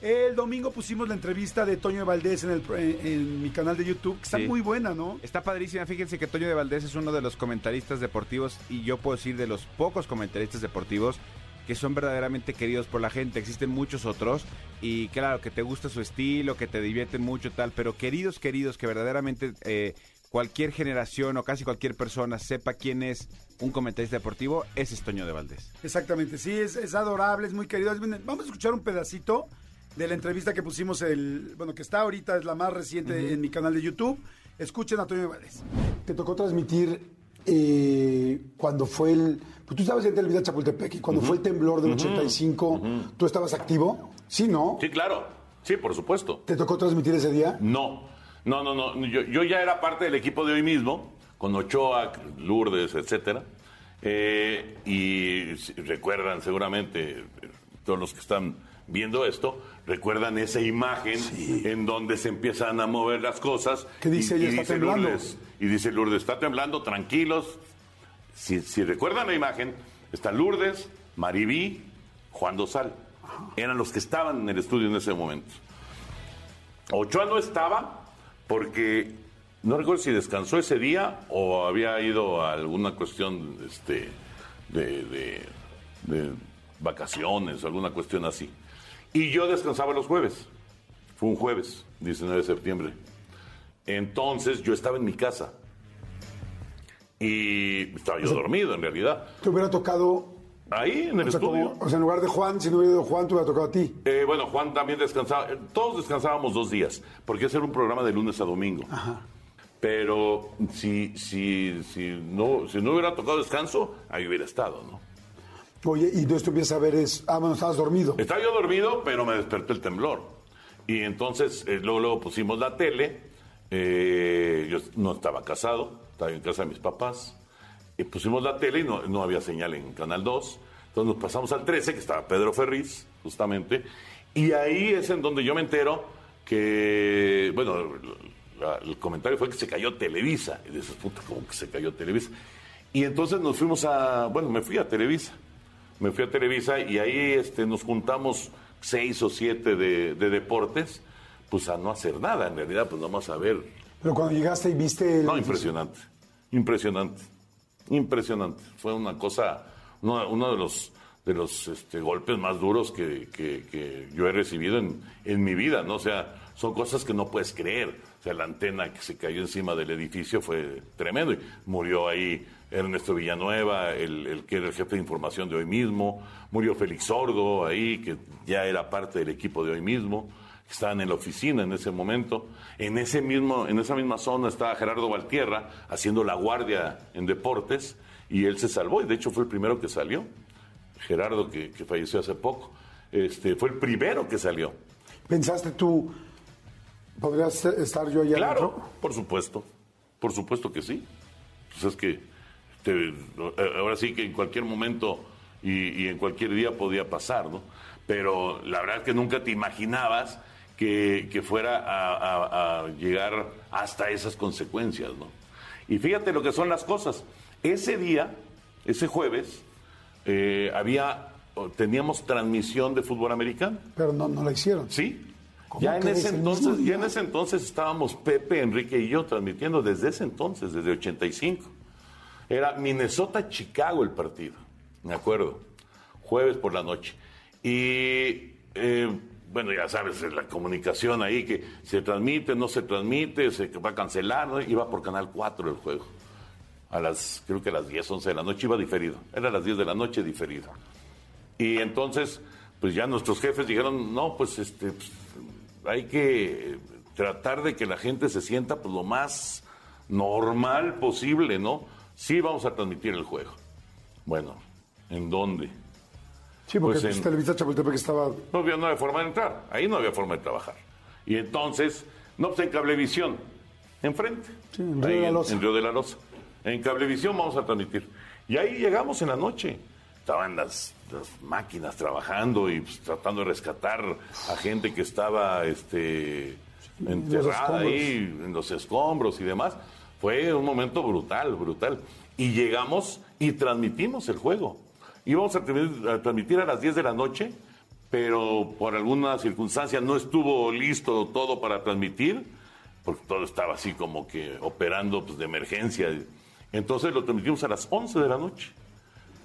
el domingo pusimos la entrevista de Toño de Valdés en, el, en, en mi canal de YouTube, que está Sí. muy buena, ¿no? Está padrísima. Fíjense que Toño de Valdés es uno de los comentaristas deportivos y yo puedo decir de los pocos comentaristas deportivos que son verdaderamente queridos por la gente. Existen muchos otros y claro, que te gusta su estilo, que te divierten mucho tal, pero queridos, queridos, que verdaderamente eh, cualquier generación o casi cualquier persona sepa quién es un comentarista deportivo, ese es Toño de Valdés. Exactamente, sí, es, es adorable, es muy querido. Vamos a escuchar un pedacito de la entrevista que pusimos, el bueno, que está ahorita, es la más reciente en mi canal de YouTube. Escuchen a Toño. Te tocó transmitir eh, cuando fue el... Pues tú estabas en Televisa Chapultepec y cuando fue el temblor del 85, ¿tú estabas activo? Sí, ¿no? Sí, claro. Sí, por supuesto. ¿Te tocó transmitir ese día? No, no, no, no. Yo, yo ya era parte del equipo de hoy mismo, con Ochoa, Lourdes, etcétera. Eh, y recuerdan seguramente, eh, todos los que están viendo esto, recuerdan esa imagen en donde se empiezan a mover las cosas. ¿Qué dice y, ella? y Está dice temblando. Lourdes, y dice Lourdes, está temblando, tranquilos. Si, si recuerdan la imagen, está Lourdes, Maribí, Juan Dosal. Eran los que estaban en el estudio en ese momento. Ochoa no estaba porque no recuerdo si descansó ese día o había ido a alguna cuestión este, de, de- de vacaciones o alguna cuestión así. Y yo descansaba los jueves. Fue un jueves, 19 de septiembre. Entonces yo estaba en mi casa. Y estaba yo dormido en realidad. Te hubiera tocado... Ahí en el O sea, estudio. como- o sea, en lugar de Juan, si no hubiera ido Juan, te hubiera tocado a ti. Eh, bueno, Juan también descansaba. eh, Todos descansábamos dos días, porque ese era un programa de lunes a domingo. Pero si, si, si, no, si no hubiera tocado descanso, ahí hubiera estado, ¿no? Oye, y entonces tú empiezas a ver es... Ah, bueno, estabas dormido. Estaba yo dormido, pero me despertó el temblor. Y entonces, eh, luego, luego pusimos la tele. eh, yo no estaba casado, estaba en casa de mis papás. Y pusimos la tele y no, no había señal en Canal 2. Entonces nos pasamos al 13, que estaba Pedro Ferriz, justamente. Y ahí es en donde yo me entero que, bueno, la- el comentario fue que se cayó Televisa. Y dices, puta, ¿cómo que se cayó Televisa? Y entonces nos fuimos a, bueno, me fui a Televisa. Me fui a Televisa y ahí este, nos juntamos seis o siete de, de deportes, pues a no hacer nada, en realidad, pues vamos a ver. Pero cuando llegaste y viste... el- No, impresionante, impresionante, impresionante. Fue una cosa, uno, uno de los, de los este, golpes más duros que, que- que yo he recibido en, en mi vida, ¿no? O sea, son cosas que no puedes creer. Sea, la antena que se cayó encima del edificio fue tremendo. Y murió ahí Ernesto Villanueva, el, el que era el jefe de información de hoy mismo. Murió Félix Sordo ahí, que ya era parte del equipo de hoy mismo. Estaban en la oficina en ese momento. En, ese mismo, en esa misma zona estaba Gerardo Valtierra haciendo la guardia en deportes y él se salvó y de hecho fue el primero que salió. Gerardo, que, que falleció hace poco, este, fue el primero que salió. ¿Pensaste tú, podrías estar yo allá Claro, adentro? por supuesto, por supuesto que sí. Pues es que te- ahora sí que en cualquier momento y, y en cualquier día podía pasar, ¿no? Pero la verdad es que nunca te imaginabas que, que fuera a, a- a llegar hasta esas consecuencias, ¿no? Y fíjate lo que son las cosas. Ese día, ese jueves, eh, había, teníamos transmisión de fútbol americano. Pero no, no la hicieron. Sí. ¿Cómo Ya en, ese ¿El entonces, ya en ese entonces estábamos Pepe, Enrique y yo transmitiendo desde ese entonces, desde 85. Era Minnesota-Chicago el partido, me acuerdo. Jueves por la noche. Y eh, bueno, ya sabes, la comunicación ahí que se transmite, no se transmite, se va a cancelar, ¿no? iba por Canal 4 el juego. A las, creo que a las 10, 11 de la noche iba diferido. Era a las 10 de la noche diferido. Y entonces, pues ya nuestros jefes dijeron, no, pues este, pues, hay que tratar de que la gente se sienta pues lo más normal posible, ¿no? Sí vamos a transmitir el juego. Bueno, ¿en dónde? Sí, porque Pues en- Televisa Chapultepec estaba... No había, no había forma de entrar, ahí no había forma de trabajar. Y entonces, no, pues en Cablevisión. enfrente. Sí, en Río Ahí de la Loza. En Río de la Loza. En Cablevisión vamos a transmitir. Y ahí llegamos en la noche. Estaban las, las máquinas trabajando y pues, tratando de rescatar a gente que estaba este, enterrada ahí en los escombros y demás. Fue un momento brutal, brutal. Y llegamos y transmitimos el juego. Íbamos a, transmitir- a transmitir a las 10 de la noche, pero por alguna circunstancia no estuvo listo todo para transmitir, porque todo estaba así como que operando pues, de emergencia. Entonces lo transmitimos a las 11 de la noche.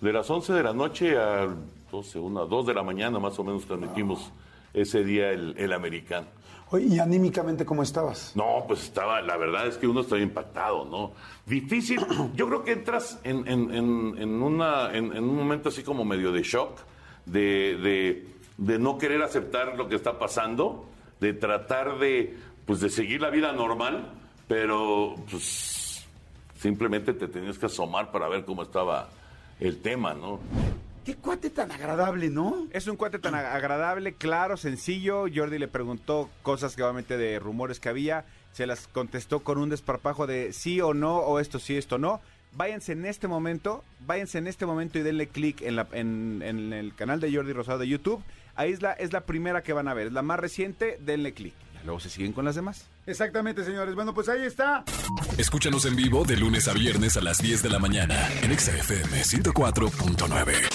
De las 11 de la noche a 12, una, 2 de la mañana más o menos transmitimos ese día el, el americano. Oye, ¿y anímicamente cómo estabas? No, pues estaba, la verdad es que uno estaba impactado, ¿no? Difícil, yo creo que entras en, en- en- en una, en un momento así como medio de shock, de, de- de no querer aceptar lo que está pasando, de tratar de, pues, de seguir la vida normal, pero pues simplemente te tenías que asomar para ver cómo estaba el tema, ¿no? Qué cuate tan agradable, ¿no? Es un cuate tan ag- agradable, claro, sencillo. Jordi le preguntó cosas que obviamente de rumores que había. Se las contestó con un desparpajo de sí o no, o esto sí, esto no. Váyanse en este momento, váyanse en este momento y denle clic en, la- en- en el canal de Jordi Rosado de YouTube. Ahí es la, es la primera que van a ver, es la más reciente, denle clic. Y Luego se siguen con las demás. Exactamente, señores. Bueno, pues ahí está. Escúchanos en vivo de lunes a viernes a las 10 de la mañana en Exa FM 104.9.